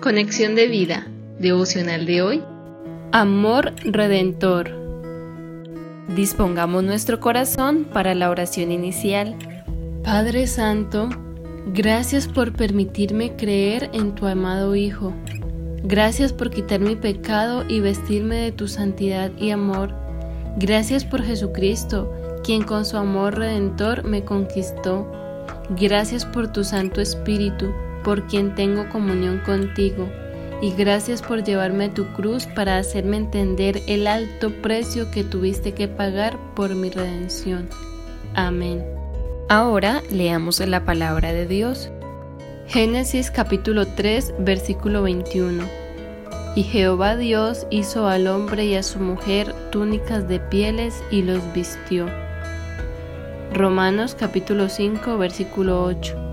Conexión de vida, devocional de hoy. Amor redentor. Dispongamos nuestro corazón para la oración inicial. Padre Santo, gracias por permitirme creer en tu amado Hijo. Gracias por quitar mi pecado y vestirme de tu santidad y amor. Gracias por Jesucristo, quien con su amor redentor me conquistó. Gracias por tu Santo Espíritu por quien tengo comunión contigo, y gracias por llevarme a tu cruz para hacerme entender el alto precio que tuviste que pagar por mi redención. Amén. Ahora leamos la palabra de Dios. Génesis capítulo 3 versículo 21. Y Jehová Dios hizo al hombre y a su mujer túnicas de pieles y los vistió. Romanos capítulo 5 versículo 8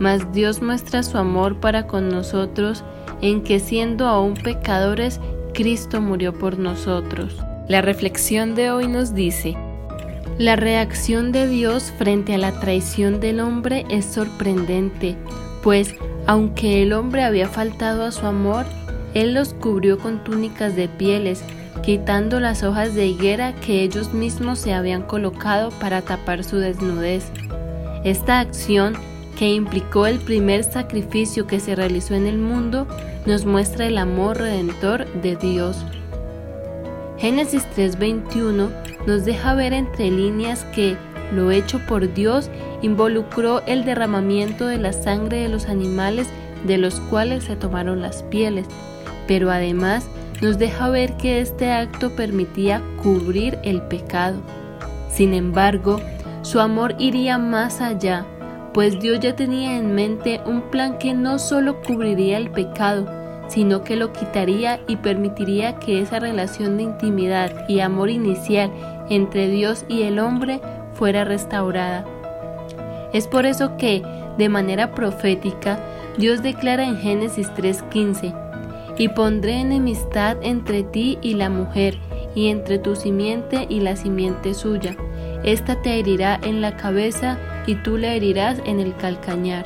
mas Dios muestra su amor para con nosotros en que siendo aún pecadores, Cristo murió por nosotros. La reflexión de hoy nos dice, la reacción de Dios frente a la traición del hombre es sorprendente, pues aunque el hombre había faltado a su amor, Él los cubrió con túnicas de pieles, quitando las hojas de higuera que ellos mismos se habían colocado para tapar su desnudez. Esta acción que implicó el primer sacrificio que se realizó en el mundo, nos muestra el amor redentor de Dios. Génesis 3:21 nos deja ver entre líneas que lo hecho por Dios involucró el derramamiento de la sangre de los animales de los cuales se tomaron las pieles, pero además nos deja ver que este acto permitía cubrir el pecado. Sin embargo, su amor iría más allá pues Dios ya tenía en mente un plan que no solo cubriría el pecado, sino que lo quitaría y permitiría que esa relación de intimidad y amor inicial entre Dios y el hombre fuera restaurada. Es por eso que, de manera profética, Dios declara en Génesis 3:15, y pondré enemistad entre ti y la mujer, y entre tu simiente y la simiente suya. Esta te herirá en la cabeza y tú le herirás en el calcañar,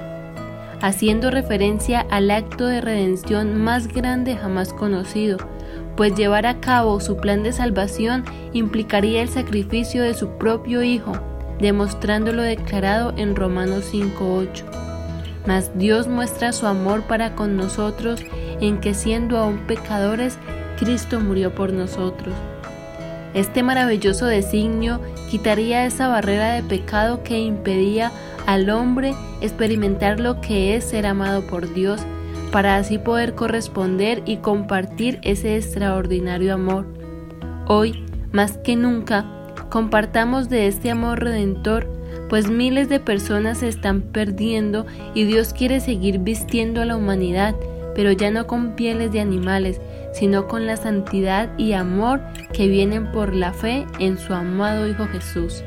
haciendo referencia al acto de redención más grande jamás conocido, pues llevar a cabo su plan de salvación implicaría el sacrificio de su propio Hijo, demostrando lo declarado en Romanos 5.8. Mas Dios muestra su amor para con nosotros en que siendo aún pecadores, Cristo murió por nosotros. Este maravilloso designio quitaría esa barrera de pecado que impedía al hombre experimentar lo que es ser amado por Dios, para así poder corresponder y compartir ese extraordinario amor. Hoy, más que nunca, compartamos de este amor redentor, pues miles de personas se están perdiendo y Dios quiere seguir vistiendo a la humanidad, pero ya no con pieles de animales, sino con la santidad y amor que vienen por la fe en su amado Hijo Jesús.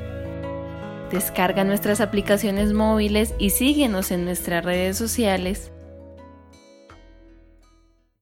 Descarga nuestras aplicaciones móviles y síguenos en nuestras redes sociales